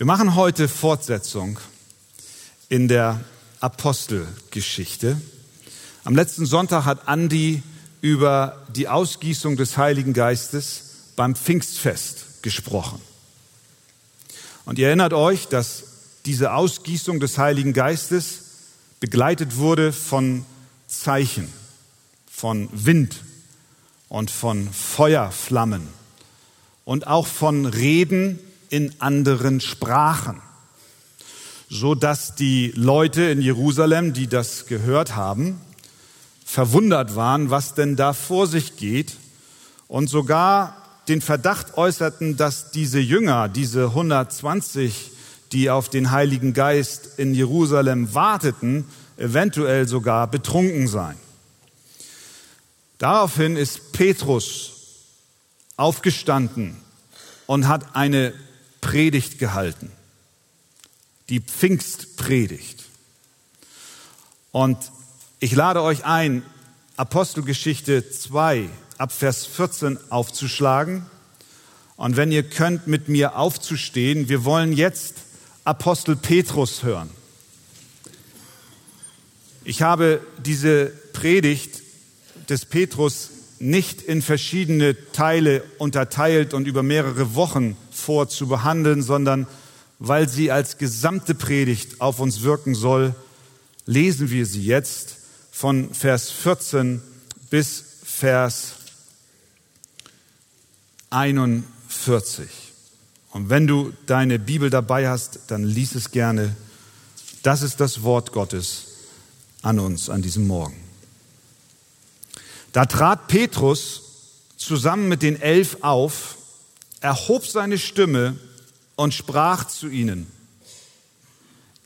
Wir machen heute Fortsetzung in der Apostelgeschichte. Am letzten Sonntag hat Andi über die Ausgießung des Heiligen Geistes beim Pfingstfest gesprochen. Und ihr erinnert euch, dass diese Ausgießung des Heiligen Geistes begleitet wurde von Zeichen, von Wind und von Feuerflammen und auch von Reden in anderen Sprachen, so dass die Leute in Jerusalem, die das gehört haben, verwundert waren, was denn da vor sich geht und sogar den Verdacht äußerten, dass diese Jünger, diese 120, die auf den Heiligen Geist in Jerusalem warteten, eventuell sogar betrunken seien. Daraufhin ist Petrus aufgestanden und hat eine Predigt gehalten. Die Pfingstpredigt. Und ich lade euch ein, Apostelgeschichte 2 ab Vers 14 aufzuschlagen. Und wenn ihr könnt, mit mir aufzustehen. Wir wollen jetzt Apostel Petrus hören. Ich habe diese Predigt des Petrus nicht in verschiedene Teile unterteilt und über mehrere Wochen vor zu behandeln, sondern weil sie als gesamte Predigt auf uns wirken soll, lesen wir sie jetzt von Vers 14 bis Vers 41. Und wenn du deine Bibel dabei hast, dann lies es gerne. Das ist das Wort Gottes an uns an diesem Morgen. Da trat Petrus zusammen mit den Elf auf, erhob seine Stimme und sprach zu ihnen,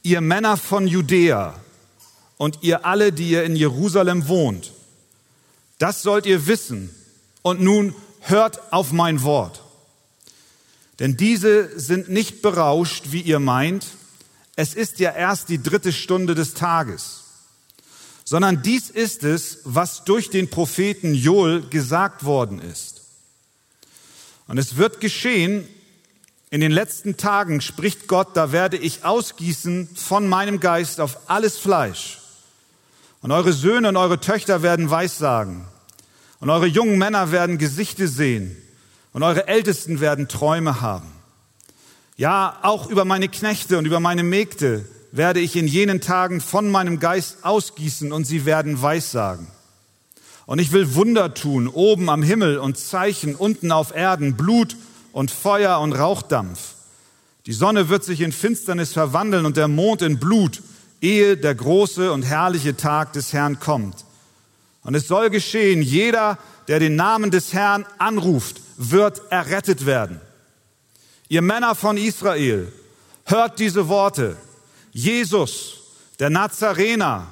ihr Männer von Judäa und ihr alle, die ihr in Jerusalem wohnt, das sollt ihr wissen. Und nun hört auf mein Wort. Denn diese sind nicht berauscht, wie ihr meint, es ist ja erst die dritte Stunde des Tages sondern dies ist es, was durch den Propheten Joel gesagt worden ist. Und es wird geschehen, in den letzten Tagen spricht Gott, da werde ich ausgießen von meinem Geist auf alles Fleisch. Und eure Söhne und eure Töchter werden Weissagen. Und eure jungen Männer werden Gesichte sehen. Und eure Ältesten werden Träume haben. Ja, auch über meine Knechte und über meine Mägde werde ich in jenen Tagen von meinem Geist ausgießen und sie werden Weissagen. Und ich will Wunder tun, oben am Himmel und Zeichen unten auf Erden, Blut und Feuer und Rauchdampf. Die Sonne wird sich in Finsternis verwandeln und der Mond in Blut, ehe der große und herrliche Tag des Herrn kommt. Und es soll geschehen, jeder, der den Namen des Herrn anruft, wird errettet werden. Ihr Männer von Israel, hört diese Worte. Jesus, der Nazarener,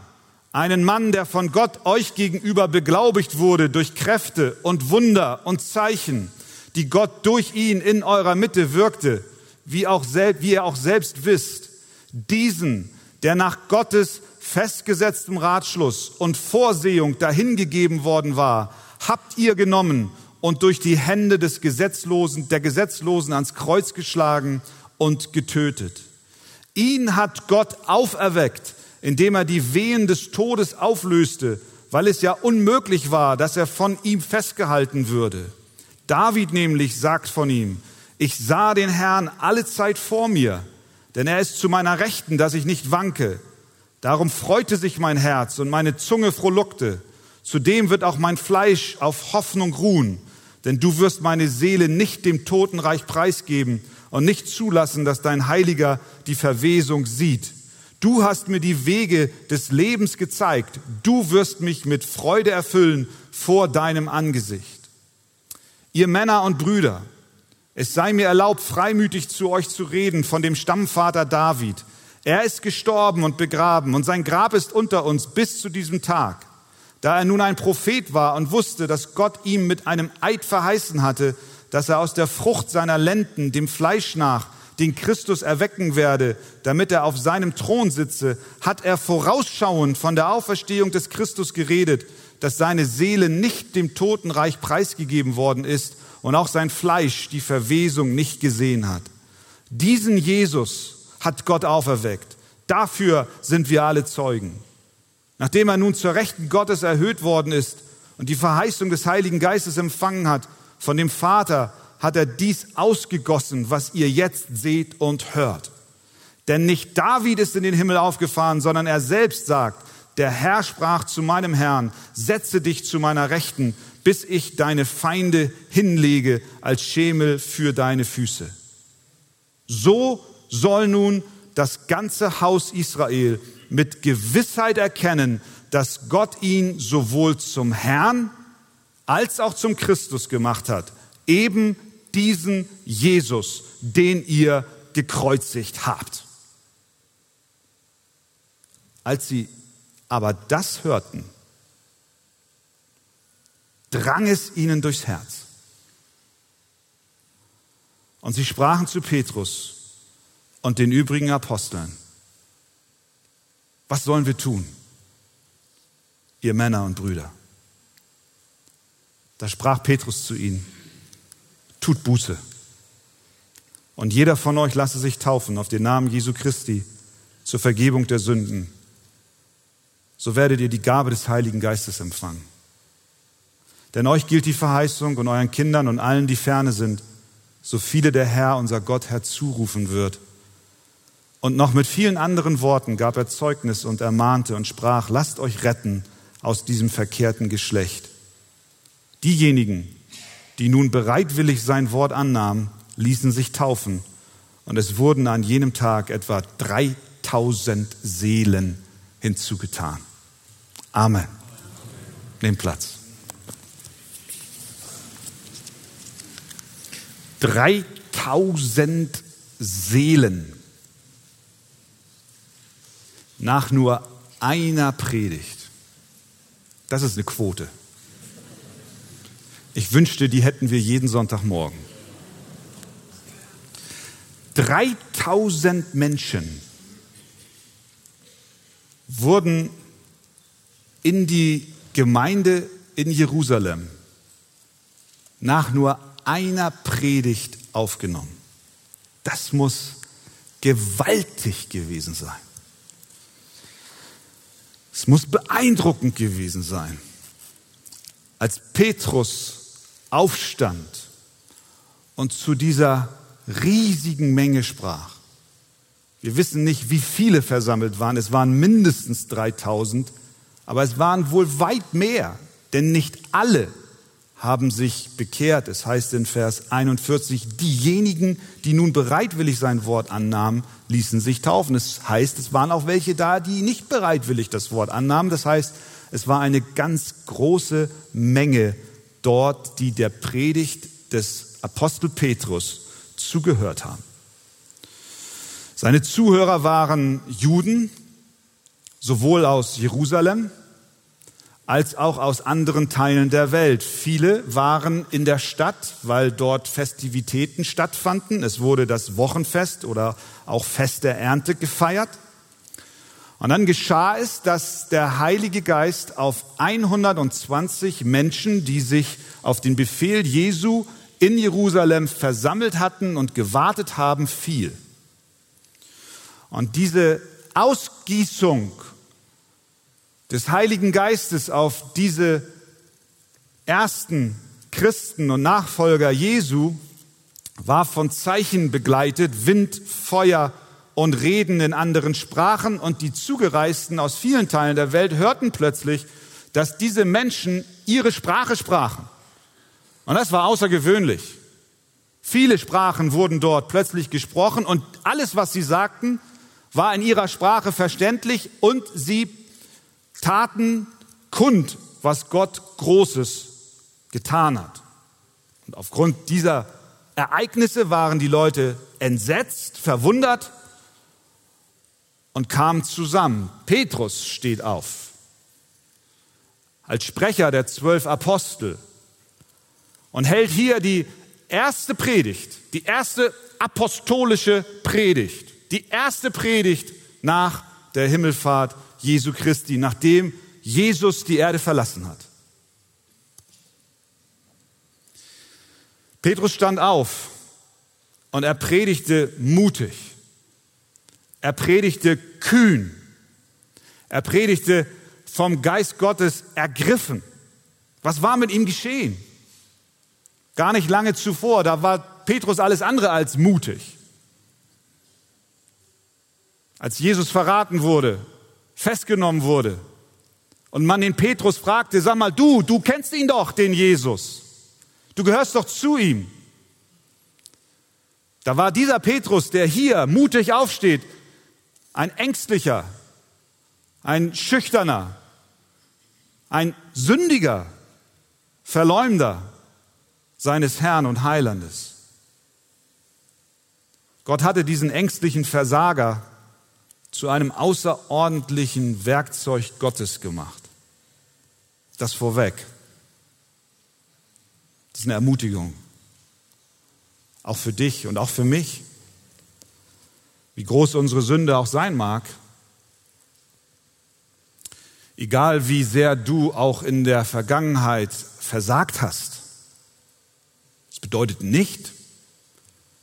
einen Mann, der von Gott euch gegenüber beglaubigt wurde durch Kräfte und Wunder und Zeichen, die Gott durch ihn in eurer Mitte wirkte, wie, auch wie ihr auch selbst wisst, diesen, der nach Gottes festgesetztem Ratschluss und Vorsehung dahingegeben worden war, habt ihr genommen und durch die Hände des Gesetzlosen, der Gesetzlosen ans Kreuz geschlagen und getötet. Ihn hat Gott auferweckt, indem er die Wehen des Todes auflöste, weil es ja unmöglich war, dass er von ihm festgehalten würde. David nämlich sagt von ihm, ich sah den Herrn alle Zeit vor mir, denn er ist zu meiner Rechten, dass ich nicht wanke. Darum freute sich mein Herz und meine Zunge frohlockte. Zudem wird auch mein Fleisch auf Hoffnung ruhen, denn du wirst meine Seele nicht dem Totenreich preisgeben und nicht zulassen, dass dein Heiliger die Verwesung sieht. Du hast mir die Wege des Lebens gezeigt. Du wirst mich mit Freude erfüllen vor deinem Angesicht. Ihr Männer und Brüder, es sei mir erlaubt, freimütig zu euch zu reden von dem Stammvater David. Er ist gestorben und begraben und sein Grab ist unter uns bis zu diesem Tag. Da er nun ein Prophet war und wusste, dass Gott ihm mit einem Eid verheißen hatte, dass er aus der Frucht seiner Lenden, dem Fleisch nach, den Christus erwecken werde, damit er auf seinem Thron sitze, hat er vorausschauend von der Auferstehung des Christus geredet, dass seine Seele nicht dem Totenreich preisgegeben worden ist und auch sein Fleisch die Verwesung nicht gesehen hat. Diesen Jesus hat Gott auferweckt. Dafür sind wir alle Zeugen. Nachdem er nun zur Rechten Gottes erhöht worden ist und die Verheißung des Heiligen Geistes empfangen hat, von dem Vater hat er dies ausgegossen, was ihr jetzt seht und hört. Denn nicht David ist in den Himmel aufgefahren, sondern er selbst sagt, der Herr sprach zu meinem Herrn, setze dich zu meiner Rechten, bis ich deine Feinde hinlege als Schemel für deine Füße. So soll nun das ganze Haus Israel mit Gewissheit erkennen, dass Gott ihn sowohl zum Herrn als auch zum Christus gemacht hat. Eben diesen Jesus, den ihr gekreuzigt habt. Als sie aber das hörten, drang es ihnen durchs Herz. Und sie sprachen zu Petrus und den übrigen Aposteln, was sollen wir tun, ihr Männer und Brüder? Da sprach Petrus zu ihnen, tut Buße. Und jeder von euch lasse sich taufen auf den Namen Jesu Christi zur Vergebung der Sünden. So werdet ihr die Gabe des Heiligen Geistes empfangen. Denn euch gilt die Verheißung und euren Kindern und allen, die ferne sind, so viele der Herr, unser Gott, herzurufen wird. Und noch mit vielen anderen Worten gab er Zeugnis und ermahnte und sprach, lasst euch retten aus diesem verkehrten Geschlecht. Diejenigen, die nun bereitwillig sein Wort annahmen, ließen sich taufen. Und es wurden an jenem Tag etwa 3000 Seelen hinzugetan. Amen. Nehmt Platz. 3000 Seelen nach nur einer Predigt. Das ist eine Quote. Ich wünschte, die hätten wir jeden Sonntagmorgen. 3000 Menschen wurden in die Gemeinde in Jerusalem nach nur einer Predigt aufgenommen. Das muss gewaltig gewesen sein. Es muss beeindruckend gewesen sein, als Petrus aufstand und zu dieser riesigen Menge sprach. Wir wissen nicht, wie viele versammelt waren. Es waren mindestens 3000, aber es waren wohl weit mehr, denn nicht alle haben sich bekehrt. Es heißt in Vers 41, diejenigen, die nun bereitwillig sein Wort annahmen, ließen sich taufen. Es heißt, es waren auch welche da, die nicht bereitwillig das Wort annahmen. Das heißt, es war eine ganz große Menge dort, die der Predigt des Apostel Petrus zugehört haben. Seine Zuhörer waren Juden, sowohl aus Jerusalem als auch aus anderen Teilen der Welt. Viele waren in der Stadt, weil dort Festivitäten stattfanden. Es wurde das Wochenfest oder auch Fest der Ernte gefeiert. Und dann geschah es, dass der Heilige Geist auf 120 Menschen, die sich auf den Befehl Jesu in Jerusalem versammelt hatten und gewartet haben, fiel. Und diese Ausgießung des Heiligen Geistes auf diese ersten Christen und Nachfolger Jesu war von Zeichen begleitet, Wind, Feuer und Reden in anderen Sprachen und die Zugereisten aus vielen Teilen der Welt hörten plötzlich, dass diese Menschen ihre Sprache sprachen. Und das war außergewöhnlich. Viele Sprachen wurden dort plötzlich gesprochen und alles, was sie sagten, war in ihrer Sprache verständlich und sie taten kund, was Gott Großes getan hat. Und aufgrund dieser Ereignisse waren die Leute entsetzt, verwundert und kamen zusammen. Petrus steht auf. Als Sprecher der zwölf Apostel und hält hier die erste Predigt, die erste apostolische Predigt, die erste Predigt nach der Himmelfahrt Jesu Christi, nachdem Jesus die Erde verlassen hat. Petrus stand auf Und er predigte mutig. Er predigte kühn. Er predigte vom Geist Gottes ergriffen. Was war mit ihm geschehen? Gar nicht lange zuvor, da war Petrus alles andere als mutig. Als Jesus verraten wurde, festgenommen wurde und man den Petrus fragte, sag mal, du, du kennst ihn doch, den Jesus. Du gehörst doch zu ihm. Da war dieser Petrus, der hier mutig aufsteht, ein ängstlicher, ein schüchterner, ein sündiger Verleumder seines Herrn und Heilandes. Gott hatte diesen ängstlichen Versager zu einem außerordentlichen Werkzeug Gottes gemacht. Das vorweg. Das ist eine Ermutigung. Auch für dich und auch für mich. Wie groß unsere Sünde auch sein mag. Egal wie sehr du auch in der Vergangenheit versagt hast. Das bedeutet nicht,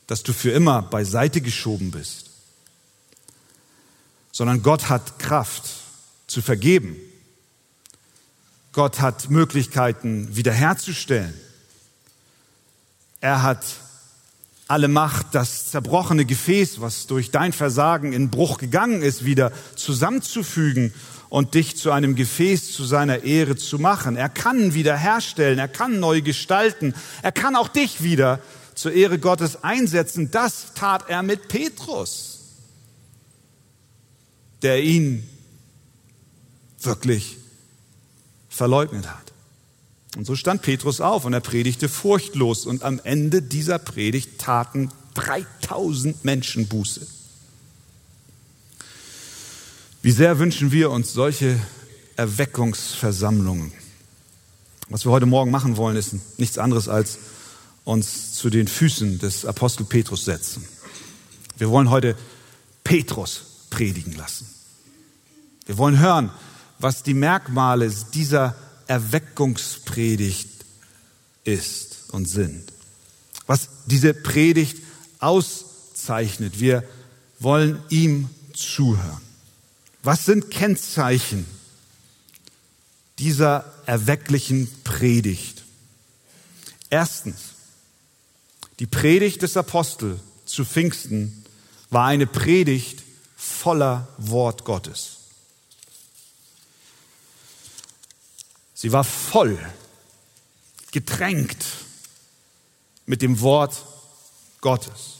dass du für immer beiseite geschoben bist sondern Gott hat Kraft zu vergeben. Gott hat Möglichkeiten wiederherzustellen. Er hat alle Macht, das zerbrochene Gefäß, was durch dein Versagen in Bruch gegangen ist, wieder zusammenzufügen und dich zu einem Gefäß zu seiner Ehre zu machen. Er kann wiederherstellen, er kann neu gestalten, er kann auch dich wieder zur Ehre Gottes einsetzen. Das tat er mit Petrus der ihn wirklich verleugnet hat. Und so stand Petrus auf und er predigte furchtlos und am Ende dieser Predigt taten 3000 Menschen Buße. Wie sehr wünschen wir uns solche Erweckungsversammlungen. Was wir heute Morgen machen wollen, ist nichts anderes als uns zu den Füßen des Apostel Petrus setzen. Wir wollen heute Petrus predigen lassen. Wir wollen hören, was die Merkmale dieser Erweckungspredigt ist und sind. Was diese Predigt auszeichnet. Wir wollen ihm zuhören. Was sind Kennzeichen dieser erwecklichen Predigt? Erstens, die Predigt des Apostel zu Pfingsten war eine Predigt voller Wort Gottes. Sie war voll, getränkt mit dem Wort Gottes.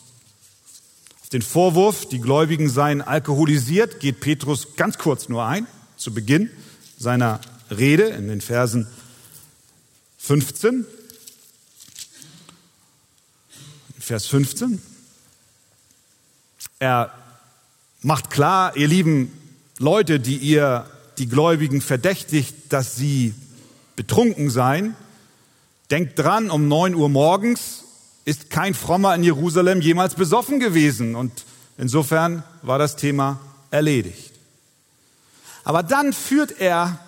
Auf den Vorwurf, die Gläubigen seien alkoholisiert, geht Petrus ganz kurz nur ein, zu Beginn seiner Rede in den Versen 15. Vers 15. Er macht klar, ihr lieben Leute, die ihr die Gläubigen verdächtigt, dass sie betrunken seien, denkt dran, um neun Uhr morgens ist kein Frommer in Jerusalem jemals besoffen gewesen und insofern war das Thema erledigt. Aber dann führt er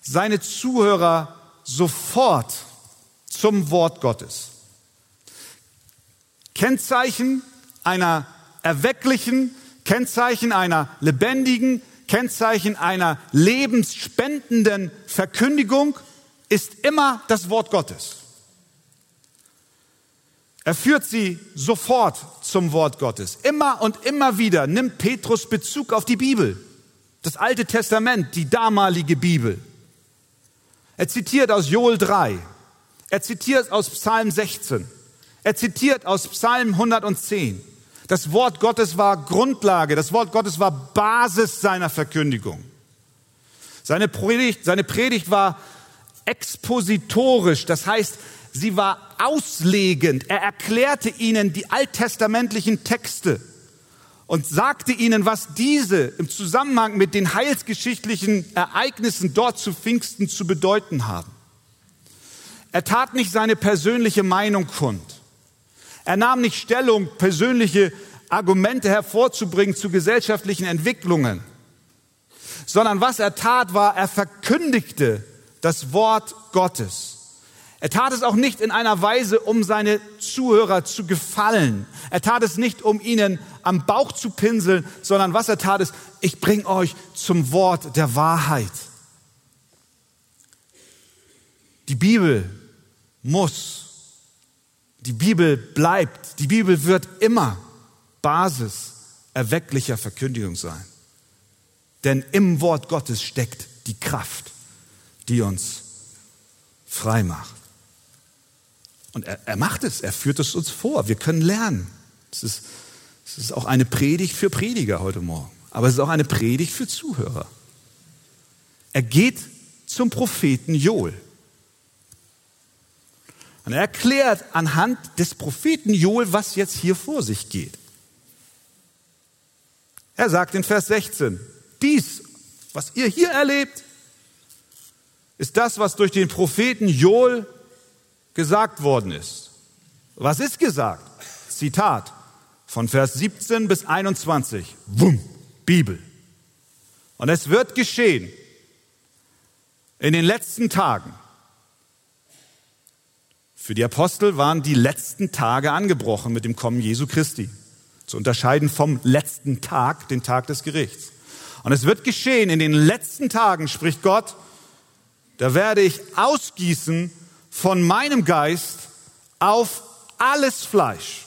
seine Zuhörer sofort zum Wort Gottes. Kennzeichen einer erwecklichen, Kennzeichen einer lebendigen, Kennzeichen einer lebensspendenden Verkündigung ist immer das Wort Gottes. Er führt sie sofort zum Wort Gottes. Immer und immer wieder nimmt Petrus Bezug auf die Bibel, das Alte Testament, die damalige Bibel. Er zitiert aus Joel 3, er zitiert aus Psalm 16, er zitiert aus Psalm 110. Das Wort Gottes war Grundlage, das Wort Gottes war Basis seiner Verkündigung. Seine Predigt, seine Predigt war expositorisch, das heißt, sie war auslegend. Er erklärte ihnen die alttestamentlichen Texte und sagte ihnen, was diese im Zusammenhang mit den heilsgeschichtlichen Ereignissen dort zu Pfingsten zu bedeuten haben. Er tat nicht seine persönliche Meinung kund. Er nahm nicht Stellung, persönliche Argumente hervorzubringen zu gesellschaftlichen Entwicklungen, sondern was er tat, war, er verkündigte das Wort Gottes. Er tat es auch nicht in einer Weise, um seine Zuhörer zu gefallen. Er tat es nicht, um ihnen am Bauch zu pinseln, sondern was er tat ist, ich bringe euch zum Wort der Wahrheit. Die Bibel muss, die Bibel bleibt, die Bibel wird immer Basis erwecklicher Verkündigung sein. Denn im Wort Gottes steckt die Kraft, die uns frei macht. Und er, er macht es, er führt es uns vor. Wir können lernen. Es ist, es ist auch eine Predigt für Prediger heute Morgen, aber es ist auch eine Predigt für Zuhörer. Er geht zum Propheten Joel. Und er erklärt anhand des Propheten Joel, was jetzt hier vor sich geht. Er sagt in Vers 16, dies, was ihr hier erlebt, ist das, was durch den Propheten Joel gesagt worden ist. Was ist gesagt? Zitat von Vers 17 bis 21. Wumm, Bibel. Und es wird geschehen in den letzten Tagen. Für die Apostel waren die letzten Tage angebrochen mit dem Kommen Jesu Christi. Zu unterscheiden vom letzten Tag, den Tag des Gerichts. Und es wird geschehen in den letzten Tagen, spricht Gott, da werde ich ausgießen von meinem Geist auf alles Fleisch.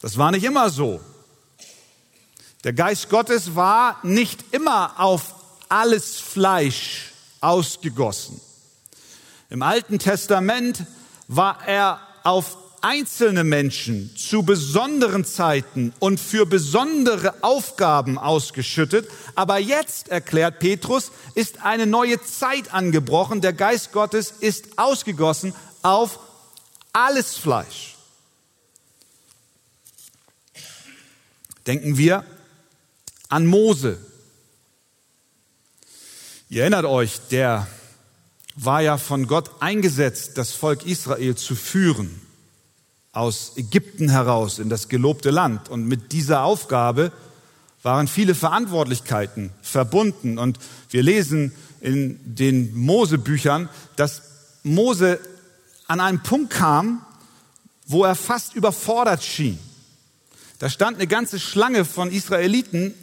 Das war nicht immer so. Der Geist Gottes war nicht immer auf alles Fleisch ausgegossen. Im Alten Testament war er auf einzelne Menschen zu besonderen Zeiten und für besondere Aufgaben ausgeschüttet. Aber jetzt, erklärt Petrus, ist eine neue Zeit angebrochen. Der Geist Gottes ist ausgegossen auf alles Fleisch. Denken wir an Mose. Ihr erinnert euch, der war ja von Gott eingesetzt, das Volk Israel zu führen aus Ägypten heraus in das gelobte Land. Und mit dieser Aufgabe waren viele Verantwortlichkeiten verbunden. Und wir lesen in den Mosebüchern, dass Mose an einen Punkt kam, wo er fast überfordert schien. Da stand eine ganze Schlange von Israeliten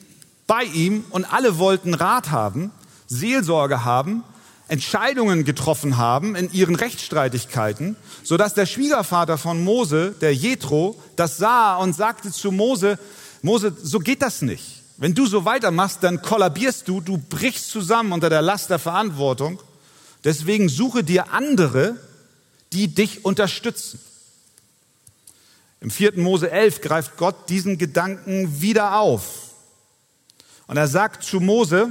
bei ihm und alle wollten Rat haben, Seelsorge haben Entscheidungen getroffen haben in ihren Rechtsstreitigkeiten, so dass der Schwiegervater von Mose, der Jethro, das sah und sagte zu Mose, Mose, so geht das nicht. Wenn du so weitermachst, dann kollabierst du, du brichst zusammen unter der Last der Verantwortung. Deswegen suche dir andere, die dich unterstützen. Im vierten Mose 11 greift Gott diesen Gedanken wieder auf. Und er sagt zu Mose,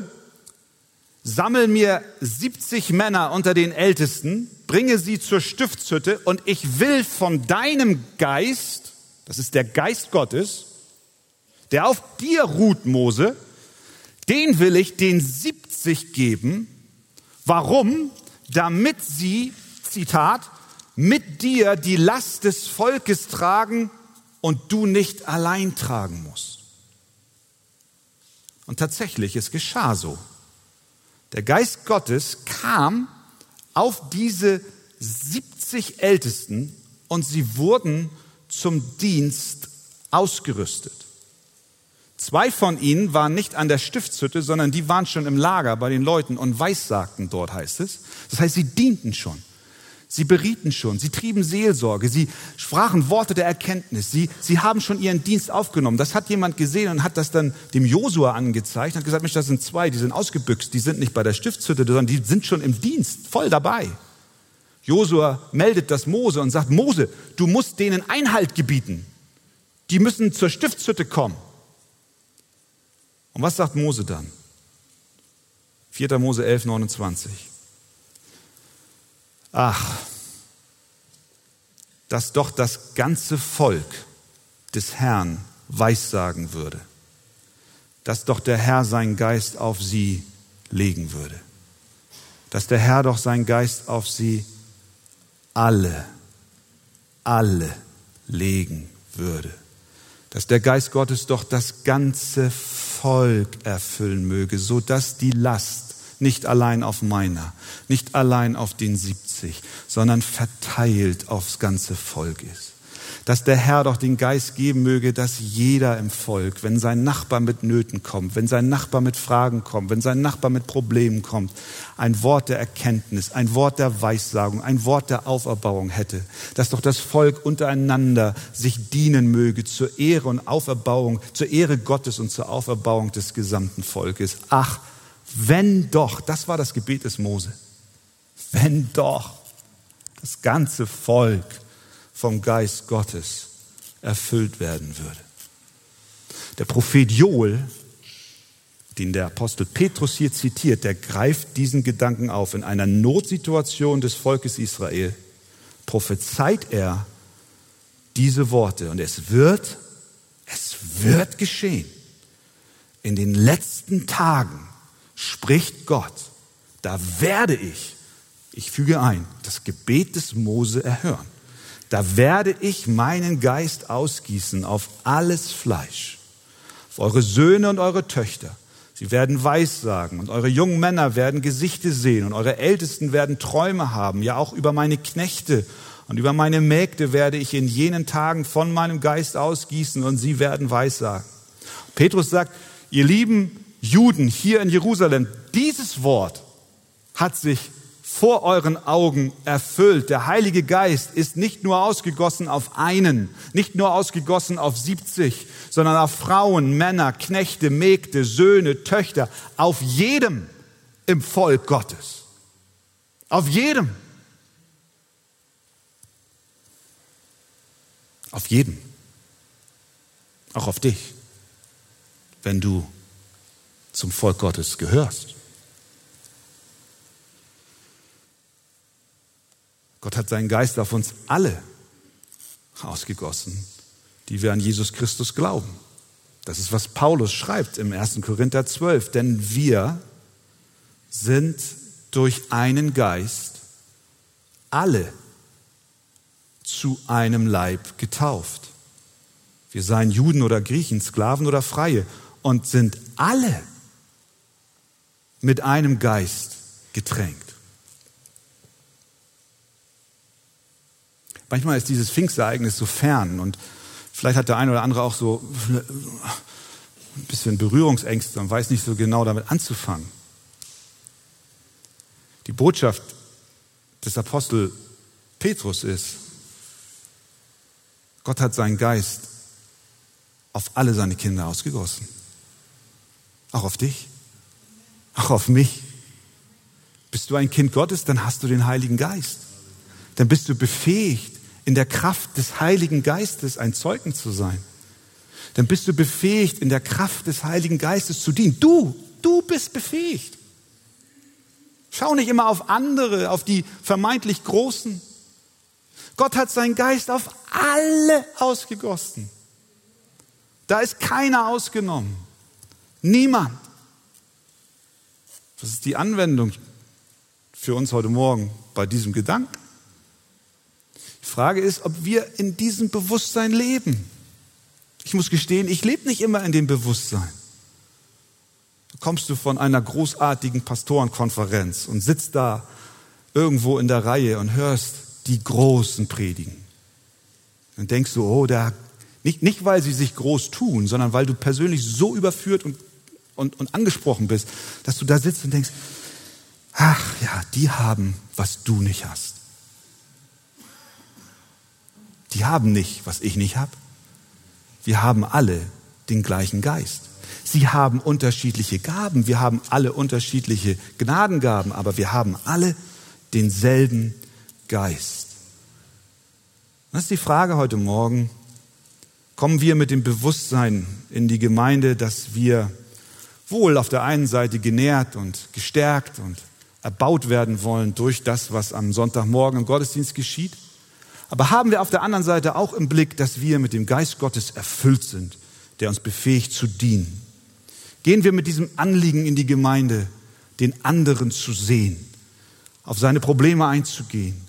sammel mir 70 Männer unter den Ältesten, bringe sie zur Stiftshütte und ich will von deinem Geist, das ist der Geist Gottes, der auf dir ruht, Mose, den will ich den 70 geben. Warum? Damit sie, Zitat, mit dir die Last des Volkes tragen und du nicht allein tragen musst. Und tatsächlich, es geschah so. Der Geist Gottes kam auf diese 70 Ältesten und sie wurden zum Dienst ausgerüstet. Zwei von ihnen waren nicht an der Stiftshütte, sondern die waren schon im Lager bei den Leuten und weissagten dort, heißt es. Das heißt, sie dienten schon. Sie berieten schon, sie trieben Seelsorge, sie sprachen Worte der Erkenntnis, sie, sie haben schon ihren Dienst aufgenommen. Das hat jemand gesehen und hat das dann dem Josua angezeigt und hat gesagt, Mensch, das sind zwei, die sind ausgebüxt, die sind nicht bei der Stiftshütte, sondern die sind schon im Dienst, voll dabei. Josua meldet das Mose und sagt, Mose, du musst denen Einhalt gebieten. Die müssen zur Stiftshütte kommen. Und was sagt Mose dann? 4. Mose 11, 29. Ach, dass doch das ganze Volk des Herrn weissagen würde, dass doch der Herr seinen Geist auf sie legen würde, dass der Herr doch seinen Geist auf sie alle, alle legen würde, dass der Geist Gottes doch das ganze Volk erfüllen möge, so dass die Last nicht allein auf meiner, nicht allein auf den 70, sondern verteilt aufs ganze Volk ist dass der Herr doch den Geist geben möge, dass jeder im Volk, wenn sein Nachbar mit Nöten kommt, wenn sein Nachbar mit Fragen kommt, wenn sein Nachbar mit Problemen kommt, ein Wort der Erkenntnis, ein Wort der Weissagung, ein Wort der Auferbauung hätte, dass doch das Volk untereinander sich dienen möge zur Ehre und Auferbauung, zur Ehre Gottes und zur Auferbauung des gesamten Volkes. Ach, wenn doch, das war das Gebet des Mose, wenn doch das ganze Volk vom Geist Gottes erfüllt werden würde. Der Prophet Joel, den der Apostel Petrus hier zitiert, der greift diesen Gedanken auf. In einer Notsituation des Volkes Israel prophezeit er diese Worte und es wird, es wird geschehen. In den letzten Tagen spricht Gott, da werde ich, ich füge ein, das Gebet des Mose erhören da werde ich meinen Geist ausgießen auf alles Fleisch, auf eure Söhne und eure Töchter. Sie werden Weissagen und eure jungen Männer werden Gesichte sehen und eure Ältesten werden Träume haben. Ja, auch über meine Knechte und über meine Mägde werde ich in jenen Tagen von meinem Geist ausgießen und sie werden Weissagen. Petrus sagt, ihr lieben Juden hier in Jerusalem, dieses Wort hat sich vor euren Augen erfüllt. Der Heilige Geist ist nicht nur ausgegossen auf einen, nicht nur ausgegossen auf 70, sondern auf Frauen, Männer, Knechte, Mägde, Söhne, Töchter, auf jedem im Volk Gottes. Auf jedem. Auf jedem. Auch auf dich, wenn du zum Volk Gottes gehörst. Gott hat seinen Geist auf uns alle ausgegossen, die wir an Jesus Christus glauben. Das ist, was Paulus schreibt im 1. Korinther 12. Denn wir sind durch einen Geist alle zu einem Leib getauft. Wir seien Juden oder Griechen, Sklaven oder Freie und sind alle mit einem Geist getränkt. Manchmal ist dieses Pfingstereignis so fern und vielleicht hat der eine oder andere auch so ein bisschen Berührungsängste und weiß nicht so genau damit anzufangen. Die Botschaft des Apostel Petrus ist, Gott hat seinen Geist auf alle seine Kinder ausgegossen. Auch auf dich, auch auf mich. Bist du ein Kind Gottes, dann hast du den Heiligen Geist. Dann bist du befähigt, in der Kraft des Heiligen Geistes ein Zeugen zu sein. Dann bist du befähigt, in der Kraft des Heiligen Geistes zu dienen. Du, du bist befähigt. Schau nicht immer auf andere, auf die vermeintlich Großen. Gott hat seinen Geist auf alle ausgegossen. Da ist keiner ausgenommen. Niemand. Was ist die Anwendung für uns heute Morgen bei diesem Gedanken? Die Frage ist, ob wir in diesem Bewusstsein leben. Ich muss gestehen, ich lebe nicht immer in dem Bewusstsein. Da kommst du von einer großartigen Pastorenkonferenz und sitzt da irgendwo in der Reihe und hörst die Großen predigen. Dann denkst du, oh, der, nicht, nicht weil sie sich groß tun, sondern weil du persönlich so überführt und, und, und angesprochen bist, dass du da sitzt und denkst, ach ja, die haben, was du nicht hast. Die haben nicht, was ich nicht habe. Wir haben alle den gleichen Geist. Sie haben unterschiedliche Gaben. Wir haben alle unterschiedliche Gnadengaben, aber wir haben alle denselben Geist. Das ist die Frage heute Morgen. Kommen wir mit dem Bewusstsein in die Gemeinde, dass wir wohl auf der einen Seite genährt und gestärkt und erbaut werden wollen durch das, was am Sonntagmorgen im Gottesdienst geschieht? Aber haben wir auf der anderen Seite auch im Blick, dass wir mit dem Geist Gottes erfüllt sind, der uns befähigt zu dienen? Gehen wir mit diesem Anliegen in die Gemeinde, den anderen zu sehen, auf seine Probleme einzugehen,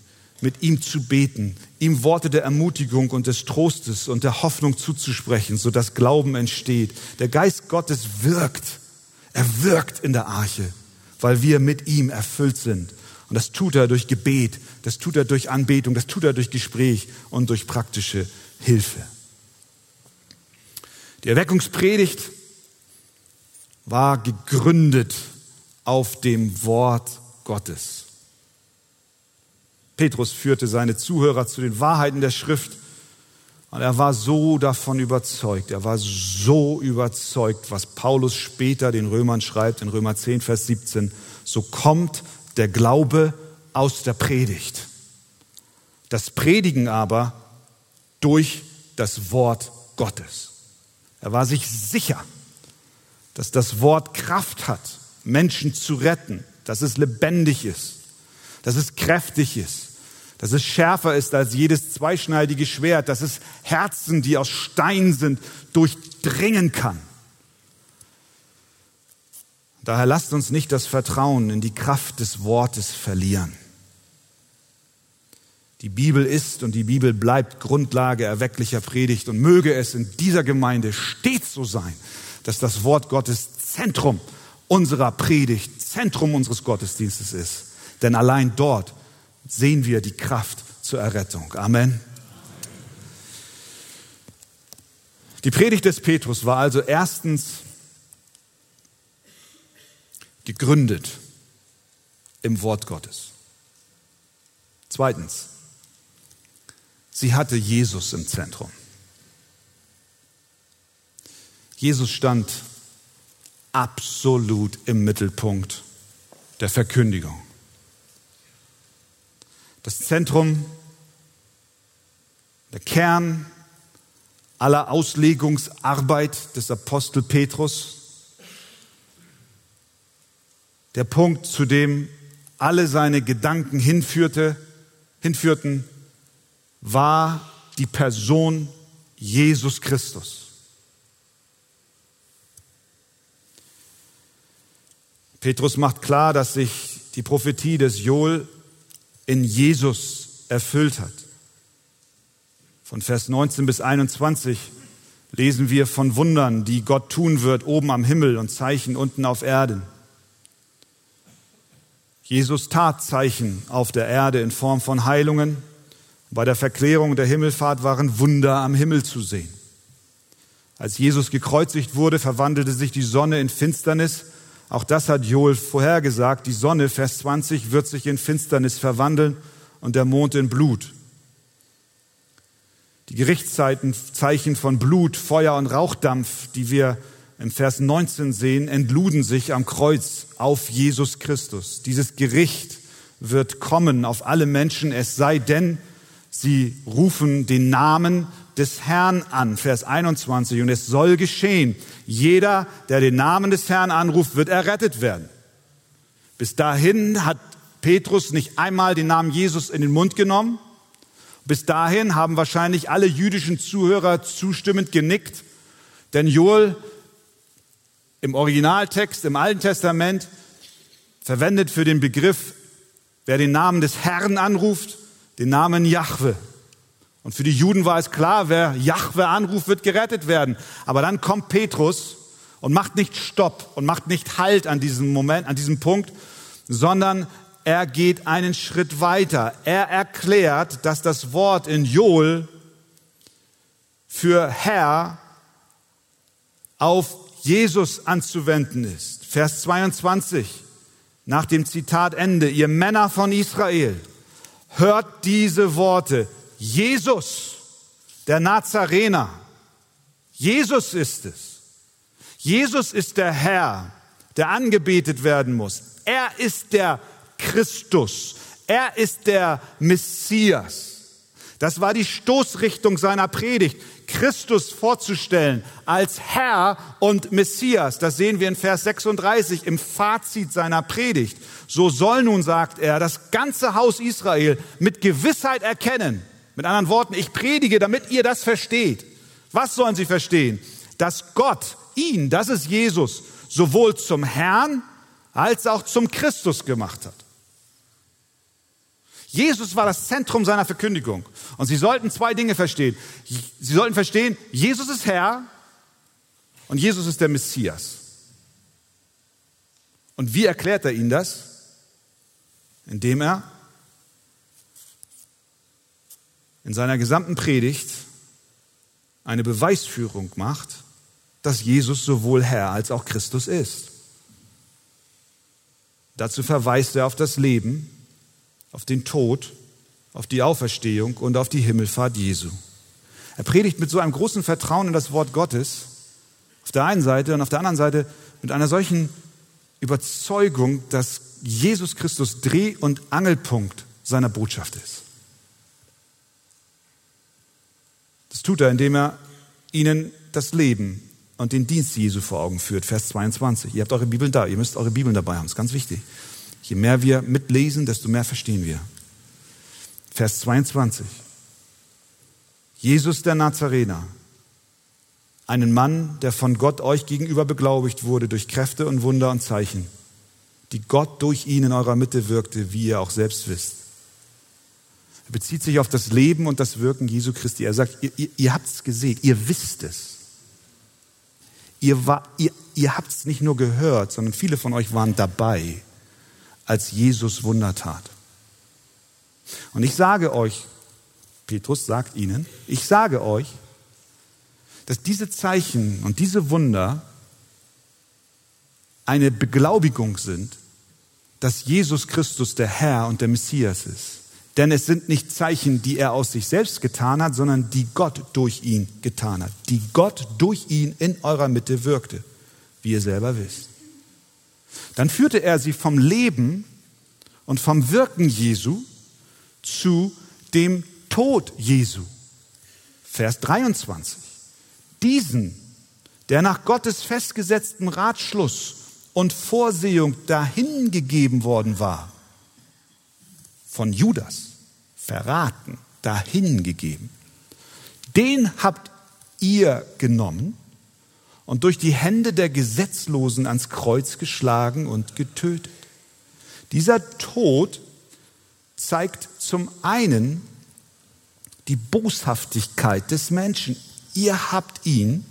mit ihm zu beten, ihm Worte der Ermutigung und des Trostes und der Hoffnung zuzusprechen, sodass Glauben entsteht. Der Geist Gottes wirkt. Er wirkt in der Arche. weil wir mit ihm erfüllt sind. Und das tut er durch Gebet, das tut er durch Anbetung, das tut er durch Gespräch und durch praktische Hilfe. Die Erweckungspredigt war gegründet auf dem Wort Gottes. Petrus führte seine Zuhörer zu den Wahrheiten der Schrift und er war so davon überzeugt, er war so überzeugt, was Paulus später den Römern schreibt in Römer 10, Vers 17, so kommt der Glaube aus der Predigt. Das Predigen aber durch das Wort Gottes. Er war sich sicher, dass das Wort Kraft hat, Menschen zu retten, dass es lebendig ist, dass es kräftig ist, dass es schärfer ist als jedes zweischneidige Schwert, dass es Herzen, die aus Stein sind, durchdringen kann. Daher lasst uns nicht das Vertrauen in die Kraft des Wortes verlieren. Die Bibel ist und die Bibel bleibt Grundlage erwecklicher Predigt und möge es in dieser Gemeinde stets so sein, dass das Wort Gottes Zentrum unserer Predigt, Zentrum unseres Gottesdienstes ist. Denn allein dort sehen wir die Kraft zur Errettung. Amen. Die Predigt des Petrus war also erstens gegründet im Wort Gottes. Zweitens, sie hatte Jesus im Zentrum. Jesus stand absolut im Mittelpunkt der Verkündigung. Das Zentrum, der Kern aller Auslegungsarbeit des Apostel Petrus, der Punkt, zu dem alle seine Gedanken hinführte, hinführten, war die Person Jesus Christus. Petrus macht klar, dass sich die Prophetie des Joel in Jesus erfüllt hat. Von Vers 19 bis 21 lesen wir von Wundern, die Gott tun wird oben am Himmel und Zeichen unten auf Erden. Jesus tat Zeichen auf der Erde in Form von Heilungen. Bei der Verklärung der Himmelfahrt waren Wunder am Himmel zu sehen. Als Jesus gekreuzigt wurde, verwandelte sich die Sonne in Finsternis auch das hat Joel vorhergesagt. Die Sonne, Vers 20, wird sich in Finsternis verwandeln und der Mond in Blut. Die Gerichtszeiten, Zeichen von Blut, Feuer und Rauchdampf, die wir im Vers 19 sehen, entluden sich am Kreuz auf Jesus Christus. Dieses Gericht wird kommen auf alle Menschen, es sei denn, sie rufen den Namen des Herrn an, Vers 21. Und es soll geschehen, jeder, der den Namen des Herrn anruft, wird errettet werden. Bis dahin hat Petrus nicht einmal den Namen Jesus in den Mund genommen. Bis dahin haben wahrscheinlich alle jüdischen Zuhörer zustimmend genickt, denn Joel im Originaltext, im Alten Testament, verwendet für den Begriff, wer den Namen des Herrn anruft, den Namen Jahwe. Und für die Juden war es klar, wer Jahwe anruft, wird gerettet werden. Aber dann kommt Petrus und macht nicht Stopp und macht nicht Halt an diesem Moment, an diesem Punkt, sondern er geht einen Schritt weiter. Er erklärt, dass das Wort in Joel für Herr auf Jesus anzuwenden ist. Vers 22, nach dem Zitatende, ihr Männer von Israel, hört diese Worte. Jesus, der Nazarener, Jesus ist es. Jesus ist der Herr, der angebetet werden muss. Er ist der Christus. Er ist der Messias. Das war die Stoßrichtung seiner Predigt. Christus vorzustellen als Herr und Messias. Das sehen wir in Vers 36 im Fazit seiner Predigt. So soll nun, sagt er, das ganze Haus Israel mit Gewissheit erkennen, mit anderen Worten, ich predige, damit ihr das versteht. Was sollen sie verstehen? Dass Gott ihn, das ist Jesus, sowohl zum Herrn als auch zum Christus gemacht hat. Jesus war das Zentrum seiner Verkündigung. Und sie sollten zwei Dinge verstehen. Sie sollten verstehen, Jesus ist Herr und Jesus ist der Messias. Und wie erklärt er ihnen das? Indem er in seiner gesamten Predigt eine Beweisführung macht, dass Jesus sowohl Herr als auch Christus ist. Dazu verweist er auf das Leben, auf den Tod, auf die Auferstehung und auf die Himmelfahrt Jesu. Er predigt mit so einem großen Vertrauen in das Wort Gottes auf der einen Seite und auf der anderen Seite mit einer solchen Überzeugung, dass Jesus Christus Dreh- und Angelpunkt seiner Botschaft ist. Das tut er, indem er ihnen das Leben und den Dienst Jesu vor Augen führt. Vers 22. Ihr habt eure Bibeln da, ihr müsst eure Bibeln dabei haben, ist ganz wichtig. Je mehr wir mitlesen, desto mehr verstehen wir. Vers 22. Jesus der Nazarener, einen Mann, der von Gott euch gegenüber beglaubigt wurde durch Kräfte und Wunder und Zeichen, die Gott durch ihn in eurer Mitte wirkte, wie ihr auch selbst wisst. Bezieht sich auf das Leben und das Wirken Jesu Christi. Er sagt, ihr, ihr, ihr habt es gesehen, ihr wisst es. Ihr, ihr, ihr habt es nicht nur gehört, sondern viele von euch waren dabei, als Jesus Wunder tat. Und ich sage euch, Petrus sagt ihnen, ich sage euch, dass diese Zeichen und diese Wunder eine Beglaubigung sind, dass Jesus Christus der Herr und der Messias ist. Denn es sind nicht Zeichen, die er aus sich selbst getan hat, sondern die Gott durch ihn getan hat, die Gott durch ihn in eurer Mitte wirkte, wie ihr selber wisst. Dann führte er sie vom Leben und vom Wirken Jesu zu dem Tod Jesu. Vers 23. Diesen, der nach Gottes festgesetzten Ratschluss und Vorsehung dahingegeben worden war, von Judas verraten, dahingegeben. Den habt ihr genommen und durch die Hände der Gesetzlosen ans Kreuz geschlagen und getötet. Dieser Tod zeigt zum einen die Boshaftigkeit des Menschen. Ihr habt ihn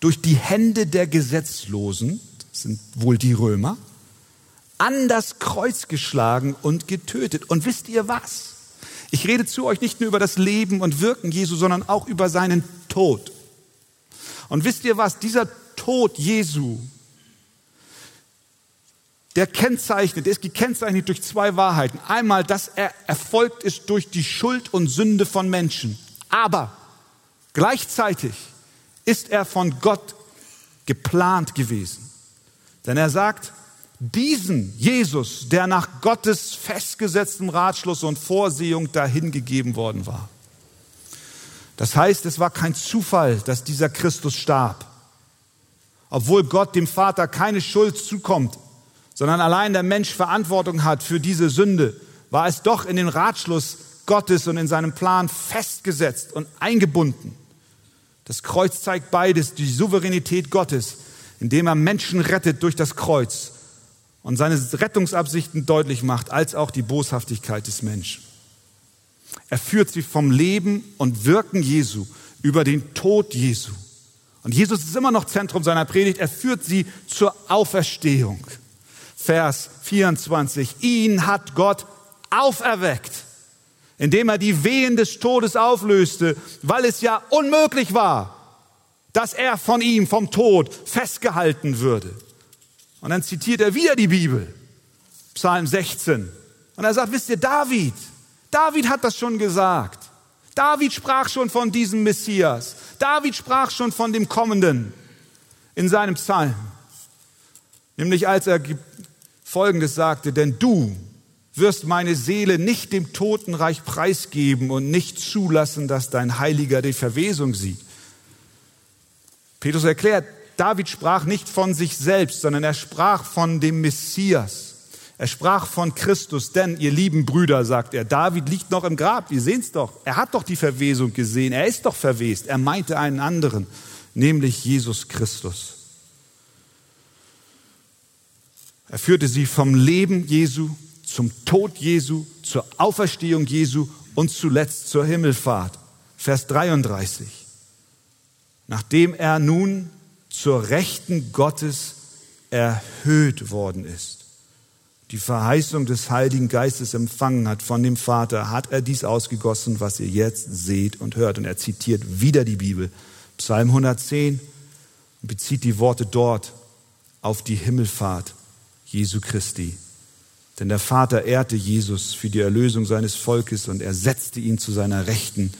durch die Hände der Gesetzlosen, das sind wohl die Römer, an das Kreuz geschlagen und getötet. Und wisst ihr was? Ich rede zu euch nicht nur über das Leben und Wirken Jesu, sondern auch über seinen Tod. Und wisst ihr was? Dieser Tod Jesu, der kennzeichnet, der ist gekennzeichnet durch zwei Wahrheiten. Einmal, dass er erfolgt ist durch die Schuld und Sünde von Menschen. Aber gleichzeitig ist er von Gott geplant gewesen. Denn er sagt, diesen Jesus, der nach Gottes festgesetztem Ratschluss und Vorsehung dahingegeben worden war. Das heißt, es war kein Zufall, dass dieser Christus starb. Obwohl Gott dem Vater keine Schuld zukommt, sondern allein der Mensch Verantwortung hat für diese Sünde, war es doch in den Ratschluss Gottes und in seinem Plan festgesetzt und eingebunden. Das Kreuz zeigt beides, die Souveränität Gottes, indem er Menschen rettet durch das Kreuz und seine Rettungsabsichten deutlich macht, als auch die Boshaftigkeit des Menschen. Er führt sie vom Leben und Wirken Jesu über den Tod Jesu. Und Jesus ist immer noch Zentrum seiner Predigt. Er führt sie zur Auferstehung. Vers 24. Ihn hat Gott auferweckt, indem er die Wehen des Todes auflöste, weil es ja unmöglich war, dass er von ihm, vom Tod, festgehalten würde. Und dann zitiert er wieder die Bibel, Psalm 16. Und er sagt, wisst ihr, David, David hat das schon gesagt. David sprach schon von diesem Messias. David sprach schon von dem Kommenden in seinem Psalm. Nämlich als er Folgendes sagte, denn du wirst meine Seele nicht dem Totenreich preisgeben und nicht zulassen, dass dein Heiliger die Verwesung sieht. Petrus erklärt, David sprach nicht von sich selbst, sondern er sprach von dem Messias. Er sprach von Christus, denn ihr lieben Brüder, sagt er, David liegt noch im Grab, wir sehen es doch. Er hat doch die Verwesung gesehen, er ist doch verwest. Er meinte einen anderen, nämlich Jesus Christus. Er führte sie vom Leben Jesu zum Tod Jesu, zur Auferstehung Jesu und zuletzt zur Himmelfahrt. Vers 33. Nachdem er nun zur Rechten Gottes erhöht worden ist, die Verheißung des Heiligen Geistes empfangen hat von dem Vater, hat er dies ausgegossen, was ihr jetzt seht und hört. Und er zitiert wieder die Bibel, Psalm 110, und bezieht die Worte dort auf die Himmelfahrt Jesu Christi. Denn der Vater ehrte Jesus für die Erlösung seines Volkes und er setzte ihn zu seiner Rechten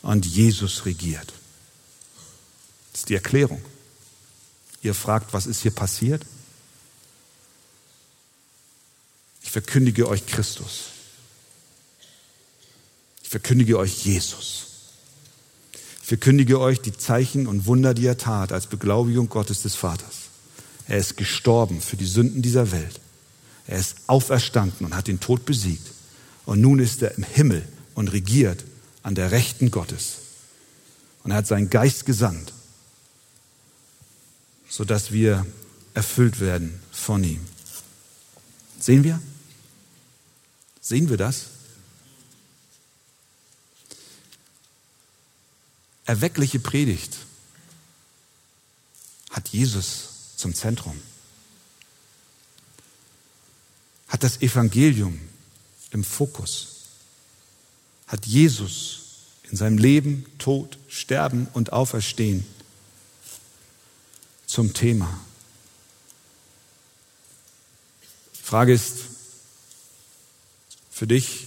und Jesus regiert. Das ist die Erklärung. Ihr fragt, was ist hier passiert? Ich verkündige euch Christus. Ich verkündige euch Jesus. Ich verkündige euch die Zeichen und Wunder, die er tat als Beglaubigung Gottes des Vaters. Er ist gestorben für die Sünden dieser Welt. Er ist auferstanden und hat den Tod besiegt. Und nun ist er im Himmel und regiert an der Rechten Gottes. Und er hat seinen Geist gesandt, sodass wir erfüllt werden von ihm. Sehen wir? Sehen wir das? Erweckliche Predigt hat Jesus zum Zentrum. Hat das Evangelium im Fokus. Hat Jesus in seinem Leben, Tod, Sterben und Auferstehen zum Thema. Die Frage ist, für dich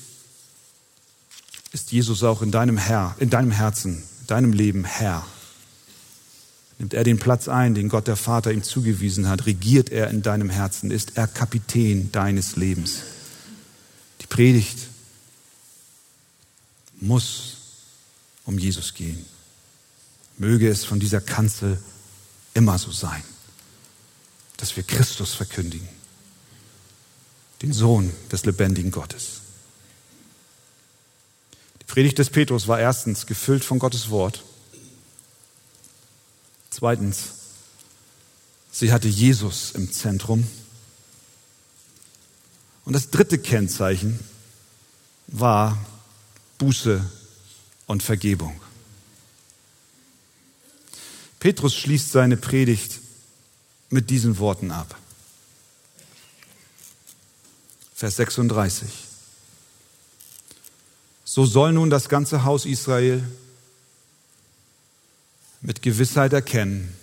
ist Jesus auch in deinem Herr, in deinem Herzen, in deinem Leben Herr. Nimmt er den Platz ein, den Gott der Vater ihm zugewiesen hat, regiert er in deinem Herzen, ist er Kapitän deines Lebens. Die Predigt muss um Jesus gehen. Möge es von dieser Kanzel immer so sein, dass wir Christus verkündigen, den Sohn des lebendigen Gottes. Predigt des Petrus war erstens gefüllt von Gottes Wort. Zweitens, sie hatte Jesus im Zentrum. Und das dritte Kennzeichen war Buße und Vergebung. Petrus schließt seine Predigt mit diesen Worten ab. Vers 36. So soll nun das ganze Haus Israel mit Gewissheit erkennen,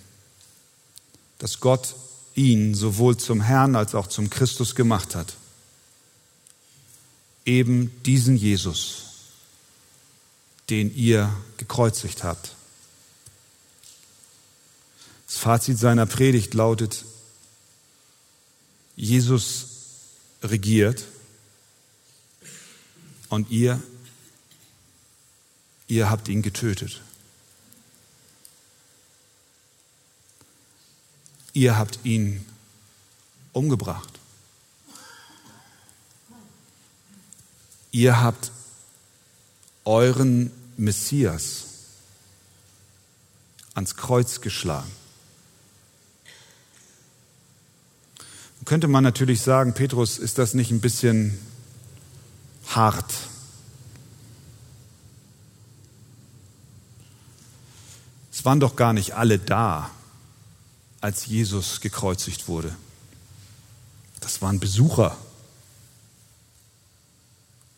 dass Gott ihn sowohl zum Herrn als auch zum Christus gemacht hat. Eben diesen Jesus, den ihr gekreuzigt habt. Fazit seiner Predigt lautet, Jesus regiert und ihr ihr habt ihn getötet. Ihr habt ihn umgebracht. Ihr habt euren Messias ans Kreuz geschlagen. Könnte man natürlich sagen, Petrus, ist das nicht ein bisschen hart? Es waren doch gar nicht alle da, als Jesus gekreuzigt wurde. Das waren Besucher.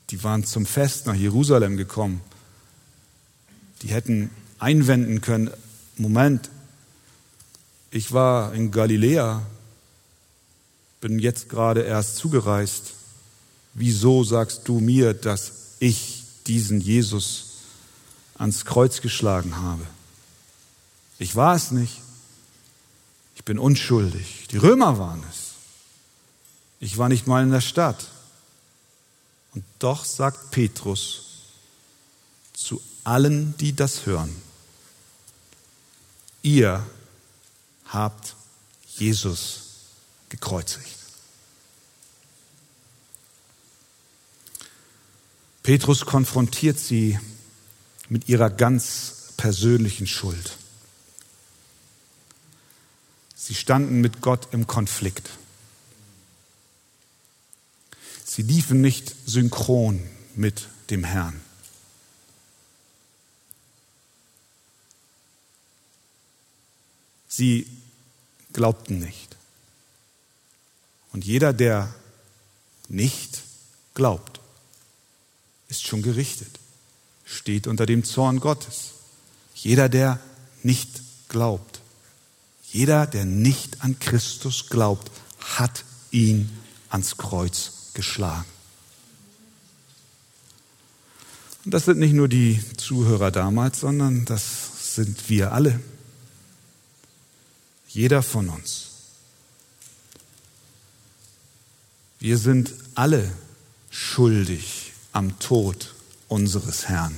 Die waren zum Fest nach Jerusalem gekommen. Die hätten einwenden können, Moment, ich war in Galiläa, bin jetzt gerade erst zugereist. Wieso sagst du mir, dass ich diesen Jesus ans Kreuz geschlagen habe? Ich war es nicht. Ich bin unschuldig. Die Römer waren es. Ich war nicht mal in der Stadt. Und doch sagt Petrus zu allen, die das hören, ihr habt Jesus gekreuzigt. Petrus konfrontiert sie mit ihrer ganz persönlichen Schuld. Sie standen mit Gott im Konflikt. Sie liefen nicht synchron mit dem Herrn. Sie glaubten nicht. Und jeder, der nicht glaubt, ist schon gerichtet, steht unter dem Zorn Gottes. Jeder, der nicht glaubt, jeder, der nicht an Christus glaubt, hat ihn ans Kreuz geschlagen. Und das sind nicht nur die Zuhörer damals, sondern das sind wir alle. Jeder von uns. Wir sind alle schuldig am Tod unseres Herrn.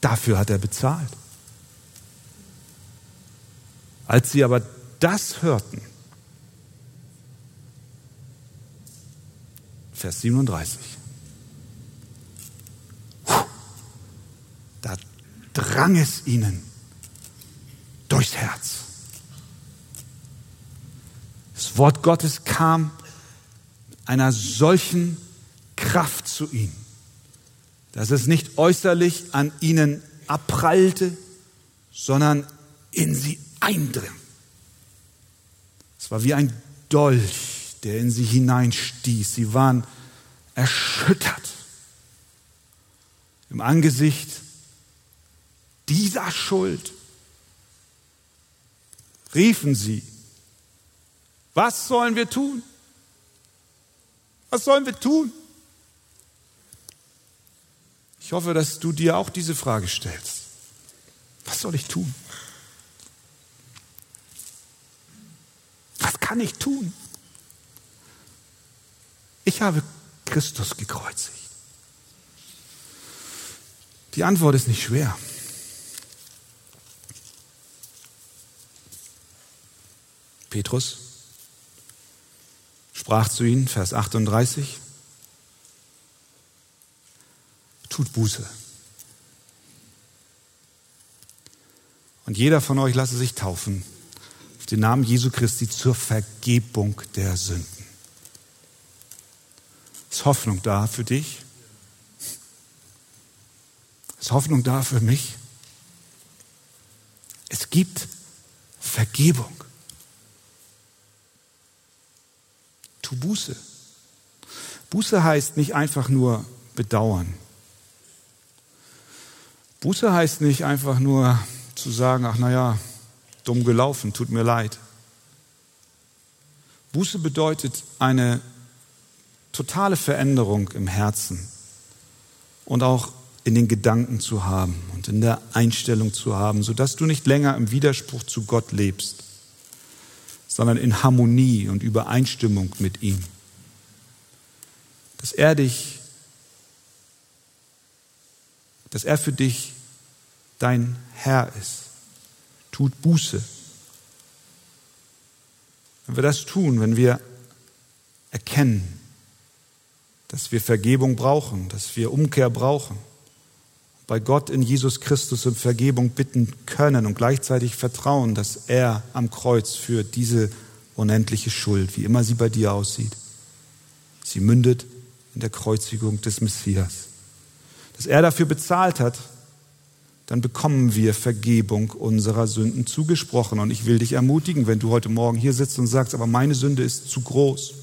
Dafür hat er bezahlt. Als sie aber das hörten, Vers 37, da drang es ihnen durchs Herz. Wort Gottes kam einer solchen Kraft zu ihnen, dass es nicht äußerlich an ihnen abprallte, sondern in sie eindrang. Es war wie ein Dolch, der in sie hineinstieß. Sie waren erschüttert im Angesicht dieser Schuld. Riefen sie, was sollen wir tun? Was sollen wir tun? Ich hoffe, dass du dir auch diese Frage stellst. Was soll ich tun? Was kann ich tun? Ich habe Christus gekreuzigt. Die Antwort ist nicht schwer. Petrus sprach zu ihnen, Vers 38, tut Buße. Und jeder von euch lasse sich taufen auf den Namen Jesu Christi zur Vergebung der Sünden. Ist Hoffnung da für dich? Ist Hoffnung da für mich? Es gibt Vergebung. Tu Buße. Buße heißt nicht einfach nur bedauern. Buße heißt nicht einfach nur zu sagen, ach naja, dumm gelaufen, tut mir leid. Buße bedeutet eine totale Veränderung im Herzen und auch in den Gedanken zu haben und in der Einstellung zu haben, sodass du nicht länger im Widerspruch zu Gott lebst, sondern in Harmonie und Übereinstimmung mit ihm. Dass er dich, dass er für dich dein Herr ist. Tut Buße. Wenn wir das tun, wenn wir erkennen, dass wir Vergebung brauchen, dass wir Umkehr brauchen, bei Gott in Jesus Christus um Vergebung bitten können und gleichzeitig vertrauen, dass er am Kreuz für diese unendliche Schuld, wie immer sie bei dir aussieht, sie mündet in der Kreuzigung des Messias. Dass er dafür bezahlt hat, dann bekommen wir Vergebung unserer Sünden zugesprochen. Und ich will dich ermutigen, wenn du heute Morgen hier sitzt und sagst, aber meine Sünde ist zu groß,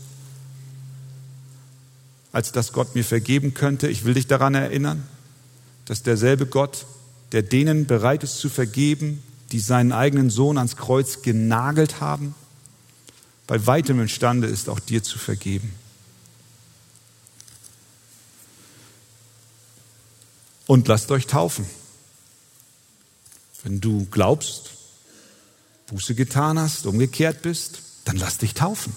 als dass Gott mir vergeben könnte. Ich will dich daran erinnern, dass derselbe Gott, der denen bereit ist zu vergeben, die seinen eigenen Sohn ans Kreuz genagelt haben, bei weitem imstande ist, auch dir zu vergeben. Und lasst euch taufen. Wenn du glaubst, Buße getan hast, umgekehrt bist, dann lass dich taufen.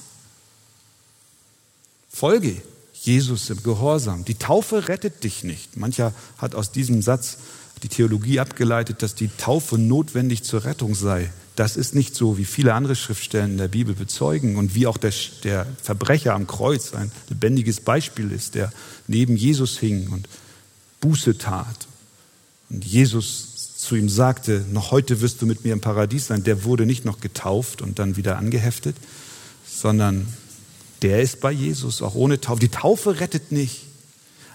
Folge Jesus im Gehorsam. Die Taufe rettet dich nicht. Mancher hat aus diesem Satz die Theologie abgeleitet, dass die Taufe notwendig zur Rettung sei. Das ist nicht so, wie viele andere Schriftstellen in der Bibel bezeugen und wie auch der, der Verbrecher am Kreuz ein lebendiges Beispiel ist, der neben Jesus hing und Buße tat. Und Jesus zu ihm sagte, noch heute wirst du mit mir im Paradies sein. Der wurde nicht noch getauft und dann wieder angeheftet, sondern der ist bei Jesus, auch ohne Taufe. Die Taufe rettet nicht,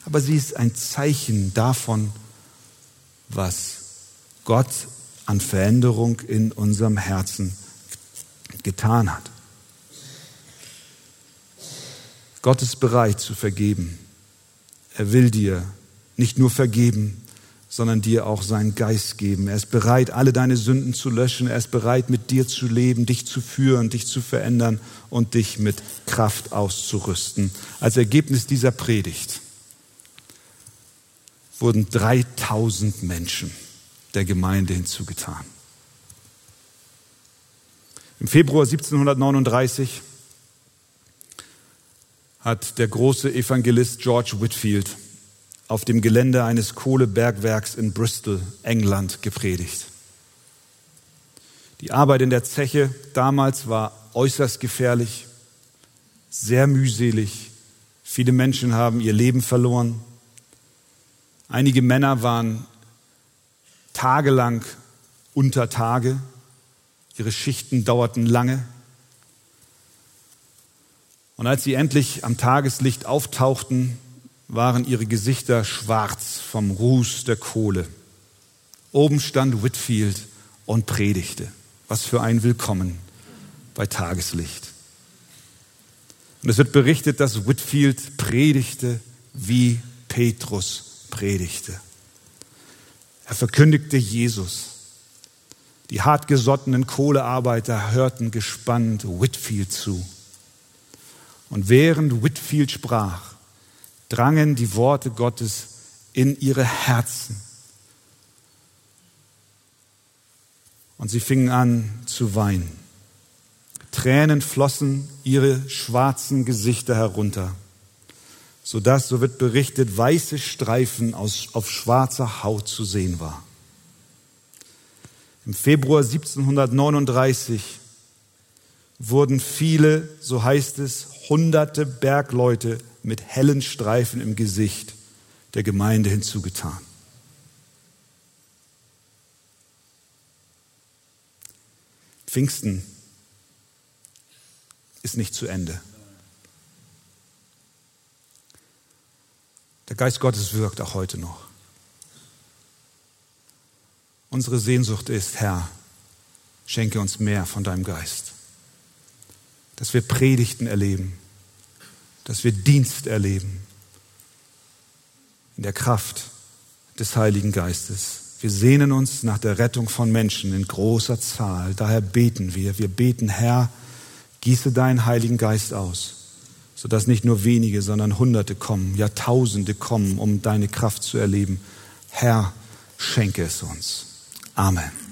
aber sie ist ein Zeichen davon, was Gott an Veränderung in unserem Herzen getan hat. Gott ist bereit zu vergeben. Er will dir nicht nur vergeben, sondern dir auch seinen Geist geben. Er ist bereit, alle deine Sünden zu löschen. Er ist bereit, mit dir zu leben, dich zu führen, dich zu verändern und dich mit Kraft auszurüsten. Als Ergebnis dieser Predigt wurden 3000 Menschen der Gemeinde hinzugetan. Im Februar 1739 hat der große Evangelist George Whitfield auf dem Gelände eines Kohlebergwerks in Bristol, England, gepredigt. Die Arbeit in der Zeche damals war äußerst gefährlich, sehr mühselig. Viele Menschen haben ihr Leben verloren. Einige Männer waren tagelang unter Tage. Ihre Schichten dauerten lange. Und als sie endlich am Tageslicht auftauchten, waren ihre Gesichter schwarz vom Ruß der Kohle. Oben stand Whitfield und predigte. Was für ein Willkommen bei Tageslicht. Und es wird berichtet, dass Whitfield predigte, wie Petrus predigte. Er verkündigte Jesus. Die hartgesottenen Kohlearbeiter hörten gespannt Whitfield zu. Und während Whitfield sprach, drangen die Worte Gottes in ihre Herzen. Und sie fingen an zu weinen. Tränen flossen ihre schwarzen Gesichter herunter, sodass, so wird berichtet, weiße Streifen aus, auf schwarzer Haut zu sehen war. Im Februar 1739 wurden viele, so heißt es, hunderte Bergleute mit hellen Streifen im Gesicht der Gemeinde hinzugetan. Pfingsten ist nicht zu Ende. Der Geist Gottes wirkt auch heute noch. Unsere Sehnsucht ist, Herr, schenke uns mehr von deinem Geist, dass wir Predigten erleben, dass wir Dienst erleben in der Kraft des Heiligen Geistes. Wir sehnen uns nach der Rettung von Menschen in großer Zahl. Daher beten wir. Wir beten, Herr, gieße deinen Heiligen Geist aus, sodass nicht nur wenige, sondern Hunderte kommen, ja Tausende kommen, um deine Kraft zu erleben. Herr, schenke es uns. Amen.